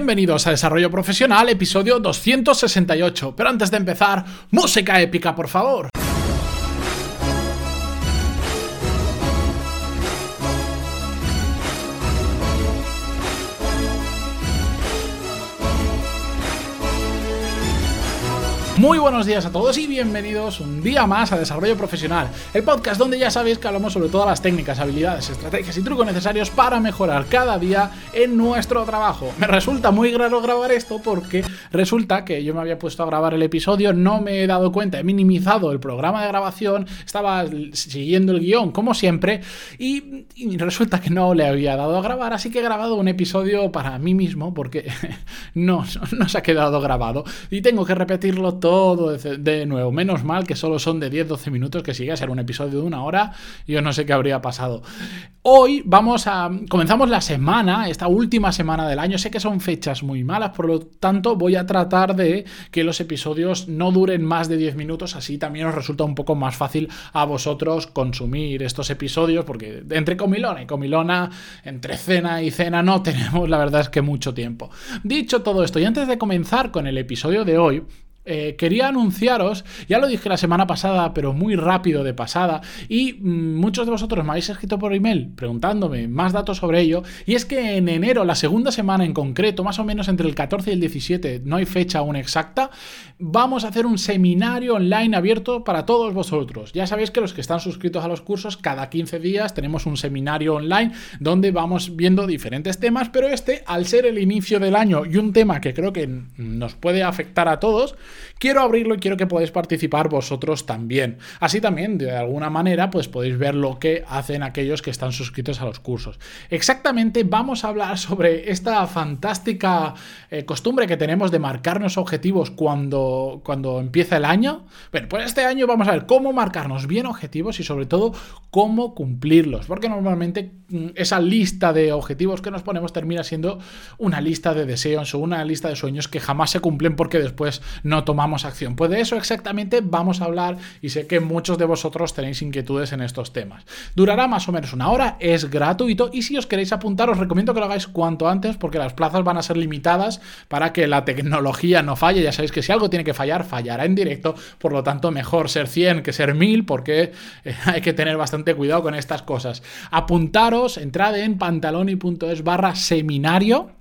Bienvenidos a Desarrollo Profesional, episodio 268. Pero antes de empezar, música épica, por favor. Muy buenos días a todos y bienvenidos un día más a Desarrollo Profesional, el podcast donde ya sabéis que hablamos sobre todas las técnicas, habilidades, estrategias y trucos necesarios para mejorar cada día en nuestro trabajo. Me resulta muy raro grabar esto porque resulta que yo me había puesto a grabar el episodio, no me he dado cuenta, he minimizado el programa de grabación, estaba siguiendo el guion como siempre y, resulta que no le había dado a grabar, así que he grabado un episodio para mí mismo porque no, no se ha quedado grabado y tengo que repetirlo todo todo de nuevo. Menos mal que solo son de 10-12 minutos, que sigue a ser un episodio de una hora. Yo no sé qué habría pasado. Hoy vamos a. Comenzamos la semana, esta última semana del año. Sé que son fechas muy malas, por lo tanto, voy a tratar de que los episodios no duren más de 10 minutos. Así también os resulta un poco más fácil a vosotros consumir estos episodios, porque entre comilona y comilona, entre cena y cena, no tenemos, la verdad es que mucho tiempo. Dicho todo esto, y antes de comenzar con el episodio de hoy, eh, quería anunciaros, ya lo dije la semana pasada, pero muy rápido de pasada, y mm, muchos de vosotros me habéis escrito por email preguntándome más datos sobre ello, y es que en enero, la segunda semana en concreto, más o menos entre el 14 y el 17, no hay fecha aún exacta, vamos a hacer un seminario online abierto para todos vosotros. Ya sabéis que los que están suscritos a los cursos, cada 15 días tenemos un seminario online donde vamos viendo diferentes temas, pero este, al ser el inicio del año y un tema que creo que nos puede afectar a todos, quiero abrirlo y quiero que podáis participar vosotros también. Así también, de alguna manera, pues podéis ver lo que hacen aquellos que están suscritos a los cursos. Exactamente, vamos a hablar sobre esta fantástica eh, costumbre que tenemos de marcarnos objetivos cuando, cuando empieza el año. Bueno, pues este año vamos a ver cómo marcarnos bien objetivos y sobre todo cómo cumplirlos, porque normalmente mm, esa lista de objetivos que nos ponemos termina siendo una lista de deseos o una lista de sueños que jamás se cumplen porque después no tomamos acción. Pues de eso exactamente vamos a hablar y sé que muchos de vosotros tenéis inquietudes en estos temas. Durará más o menos una hora, es gratuito y si os queréis apuntar os recomiendo que lo hagáis cuanto antes porque las plazas van a ser limitadas para que la tecnología no falle. Ya sabéis que si algo tiene que fallar, fallará en directo, por lo tanto mejor ser 100 que ser 1000 porque eh, hay que tener bastante cuidado con estas cosas. Apuntaros, entrad en pantaloni.es barra seminario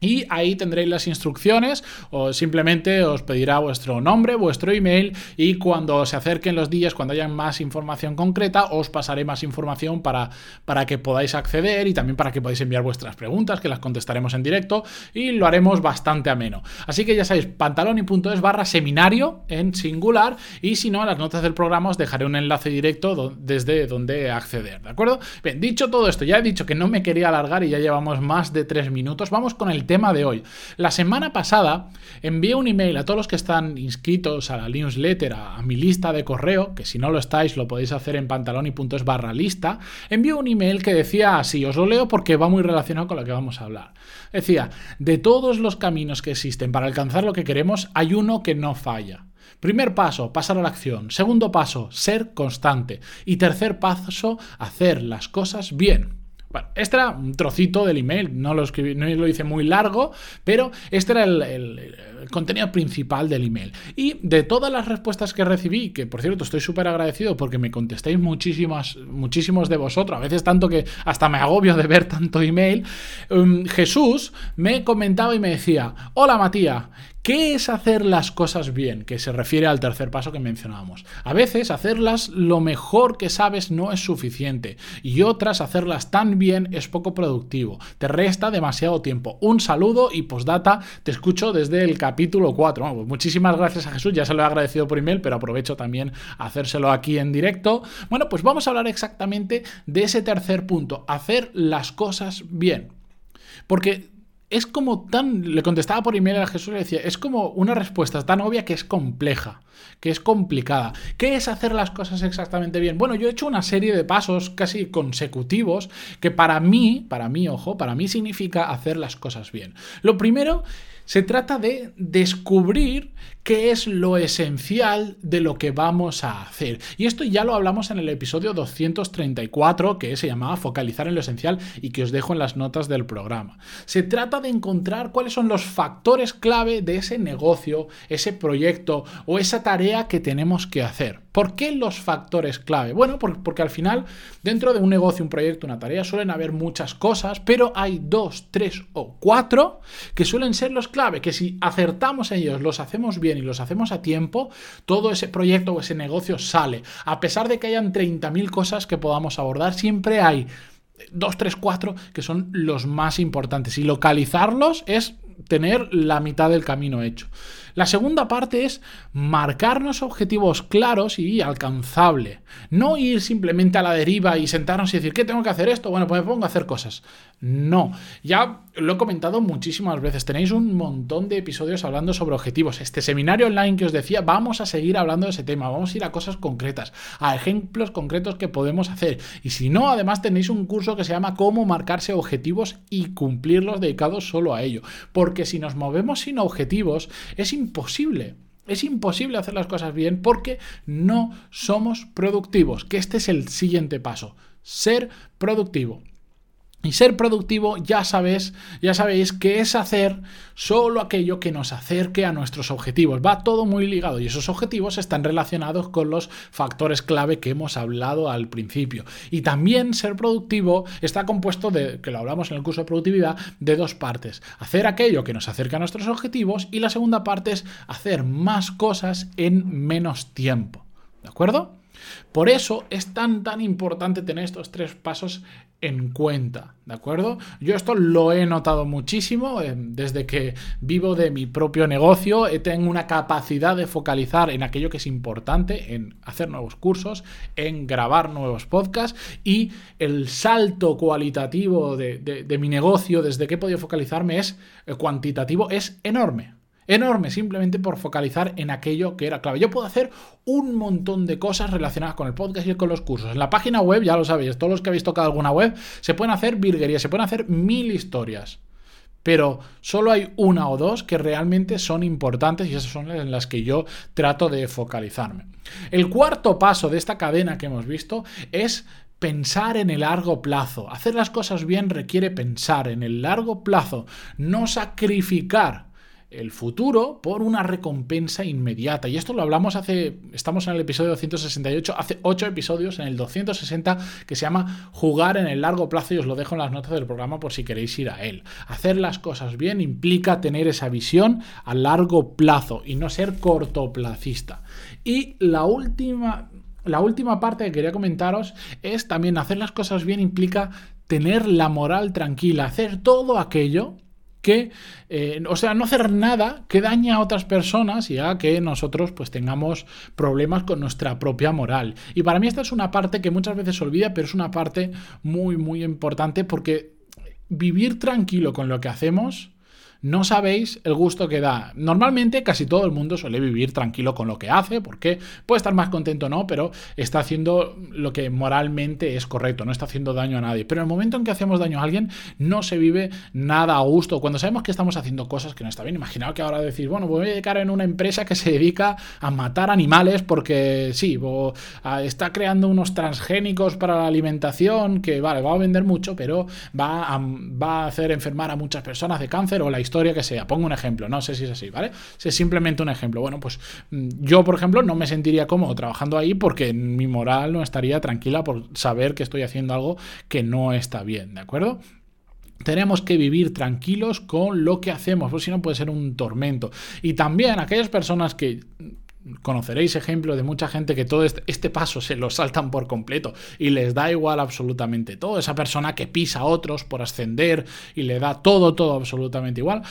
y ahí tendréis las instrucciones o simplemente os pedirá vuestro nombre, vuestro email y cuando se acerquen los días, cuando haya más información concreta, os pasaré más información para, para que podáis acceder y también para que podáis enviar vuestras preguntas, que las contestaremos en directo y lo haremos bastante ameno. Así que ya sabéis, pantaloni.es barra seminario en singular y si no, en las notas del programa os dejaré un enlace directo desde donde acceder, ¿de acuerdo? Bien, dicho todo esto, ya he dicho que no me quería alargar y ya llevamos más de tres minutos, vamos con el tema de hoy. La semana pasada envié un email a todos los que están inscritos a la newsletter, a, mi lista de correo, que si no lo estáis lo podéis hacer en pantaloni.es barra lista. Envié un email que decía así, os lo leo porque va muy relacionado con lo que vamos a hablar. Decía, de todos los caminos que existen para alcanzar lo que queremos, hay uno que no falla. Primer paso, pasar a la acción. Segundo paso, ser constante. Y tercer paso, hacer las cosas bien. Bueno, este era un trocito del email, no lo, escribí, no lo hice muy largo, pero este era el, contenido principal del email. Y de todas las respuestas que recibí, que por cierto estoy súper agradecido porque me contestéis muchísimas, muchísimos de vosotros, a veces tanto que hasta me agobio de ver tanto email, um, Jesús me comentaba y me decía, hola Matías, ¿Qué es hacer las cosas bien? Que se refiere al tercer paso que mencionábamos. A veces hacerlas lo mejor que sabes no es suficiente y otras hacerlas tan bien es poco productivo. Te resta demasiado tiempo. Un saludo y postdata, te escucho desde el capítulo 4. Pues muchísimas gracias a Jesús, ya se lo he agradecido por email, pero aprovecho también hacérselo aquí en directo. Bueno, pues vamos a hablar exactamente de ese tercer punto, hacer las cosas bien. Porque es como tan. Le contestaba por email a Jesús y le decía, es como una respuesta tan obvia que es compleja. Que es complicada. ¿Qué es hacer las cosas exactamente bien? Bueno, yo he hecho una serie de pasos casi consecutivos que para mí, para mí, ojo, para mí significa hacer las cosas bien. Lo primero se trata de descubrir qué es lo esencial de lo que vamos a hacer. Y esto ya lo hablamos en el episodio 234, que se llamaba Focalizar en lo esencial y que os dejo en las notas del programa. Se trata de encontrar cuáles son los factores clave de ese negocio, ese proyecto o esa tarea que tenemos que hacer. ¿Por qué los factores clave? Bueno, porque, al final, dentro de un negocio, un proyecto, una tarea, suelen haber muchas cosas, pero hay dos, tres o cuatro que suelen ser los clave, que si acertamos en ellos, los hacemos bien y los hacemos a tiempo, todo ese proyecto o ese negocio sale. A pesar de que hayan 30.000 cosas que podamos abordar, siempre hay dos, tres, cuatro que son los más importantes. Y localizarlos es tener la mitad del camino hecho. La segunda parte es marcarnos objetivos claros y alcanzable. No ir simplemente a la deriva y sentarnos y decir, ¿qué tengo que hacer esto? Bueno, pues me pongo a hacer cosas. No, ya lo he comentado muchísimas veces. Tenéis un montón de episodios hablando sobre objetivos. Este seminario online que os decía, vamos a seguir hablando de ese tema. Vamos a ir a cosas concretas, a ejemplos concretos que podemos hacer. Y si no, además tenéis un curso que se llama Cómo marcarse objetivos y cumplirlos dedicados solo a ello. Porque si nos movemos sin objetivos, es imposible. Es imposible hacer las cosas bien porque no somos productivos, que este es el siguiente paso, ser productivo. Y ser productivo ya sabéis, ya sabéis que es hacer solo aquello que nos acerque a nuestros objetivos. Va todo muy ligado y esos objetivos están relacionados con los factores clave que hemos hablado al principio. Y también ser productivo está compuesto de, que lo hablamos en el curso de productividad, de dos partes. Hacer aquello que nos acerca a nuestros objetivos y la segunda parte es hacer más cosas en menos tiempo. ¿De acuerdo? Por eso es tan tan importante tener estos tres pasos en cuenta, ¿de acuerdo? Yo esto lo he notado muchísimo eh, desde que vivo de mi propio negocio, eh, tengo una capacidad de focalizar en aquello que es importante, en hacer nuevos cursos, en grabar nuevos podcasts y el salto cualitativo de, de mi negocio desde que he podido focalizarme es eh, cuantitativo, es enorme enorme simplemente por focalizar en aquello que era clave. Yo puedo hacer un montón de cosas relacionadas con el podcast y con los cursos. En la página web, ya lo sabéis, todos los que habéis tocado alguna web, se pueden hacer virguerías, se pueden hacer mil historias. Pero solo hay una o dos que realmente son importantes y esas son en las que yo trato de focalizarme. El cuarto paso de esta cadena que hemos visto es pensar en el largo plazo. Hacer las cosas bien requiere pensar en el largo plazo, no sacrificar el futuro por una recompensa inmediata. Y esto lo hablamos hace, estamos en el episodio 268, hace 8 episodios, en el 260, que se llama Jugar en el largo plazo y os lo dejo en las notas del programa por si queréis ir a él. Hacer las cosas bien implica tener esa visión a largo plazo y no ser cortoplacista. Y la última, la última parte que quería comentaros es también hacer las cosas bien implica tener la moral tranquila, hacer todo aquello que, eh, o sea, no hacer nada que dañe a otras personas y haga que nosotros pues tengamos problemas con nuestra propia moral. Y para mí esta es una parte que muchas veces se olvida, pero es una parte muy, muy importante porque vivir tranquilo con lo que hacemos no sabéis el gusto que da. Normalmente casi todo el mundo suele vivir tranquilo con lo que hace, porque puede estar más contento o no, pero está haciendo lo que moralmente es correcto, no está haciendo daño a nadie. Pero en el momento en que hacemos daño a alguien, no se vive nada a gusto. Cuando sabemos que estamos haciendo cosas que no está bien, imaginaos que ahora decís, bueno, voy a dedicar en una empresa que se dedica a matar animales porque sí, está creando unos transgénicos para la alimentación que, vale, va a vender mucho, pero va a, va a hacer enfermar a muchas personas de cáncer o la historia que sea. Pongo un ejemplo, no sé si es así, ¿vale? Si es simplemente un ejemplo. Bueno, pues mm, yo, por ejemplo, no me sentiría cómodo trabajando ahí porque mi moral no estaría tranquila por saber que estoy haciendo algo que no está bien, ¿de acuerdo? Tenemos que vivir tranquilos con lo que hacemos, porque si no puede ser un tormento. Y también aquellas personas que conoceréis ejemplos de mucha gente que todo este, este, paso se lo saltan por completo y les da igual absolutamente todo. Esa persona que pisa a otros por ascender y le da todo, todo absolutamente igual.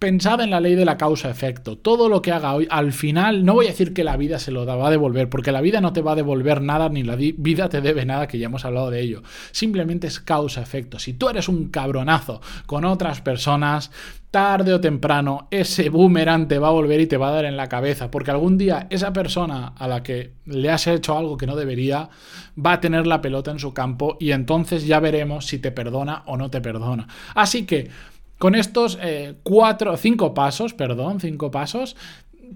Pensad en la ley de la causa-efecto. Todo lo que haga hoy, al final, no voy a decir que la vida se lo va a devolver, porque la vida no te va a devolver nada, ni la vida te debe nada, que ya hemos hablado de ello. Simplemente es causa-efecto. Si tú eres un cabronazo con otras personas, tarde o temprano ese boomerang te va a volver y te va a dar en la cabeza, porque algún día esa persona a la que le has hecho algo que no debería va a tener la pelota en su campo y entonces ya veremos si te perdona o no te perdona. Así que con estos eh, cuatro, cinco pasos, perdón, cinco pasos,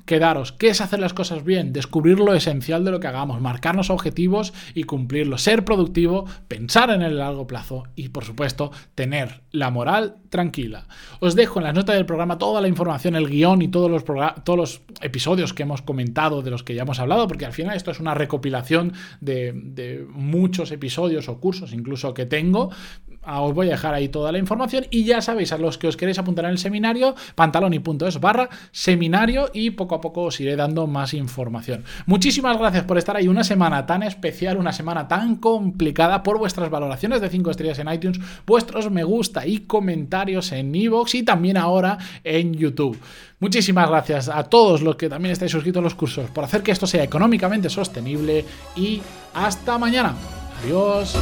quedaros, ¿qué es hacer las cosas bien? Descubrir lo esencial de lo que hagamos, marcarnos objetivos y cumplirlos, ser productivo, pensar en el largo plazo y, por supuesto, tener la moral tranquila. Os dejo en las notas del programa toda la información, el guion y todos los, todos los episodios que hemos comentado, de los que ya hemos hablado, porque al final esto es una recopilación de, de muchos episodios o cursos incluso que tengo Ah, os voy a dejar ahí toda la información y ya sabéis, a los que os queréis apuntar en el seminario, pantaloni.es barra seminario y poco a poco os iré dando más información. Muchísimas gracias por estar ahí una semana tan especial, una semana tan complicada, por vuestras valoraciones de 5 estrellas en iTunes, vuestros me gusta y comentarios en iVoox y también ahora en YouTube. Muchísimas gracias a todos los que también estáis suscritos a los cursos por hacer que esto sea económicamente sostenible y hasta mañana. Adiós.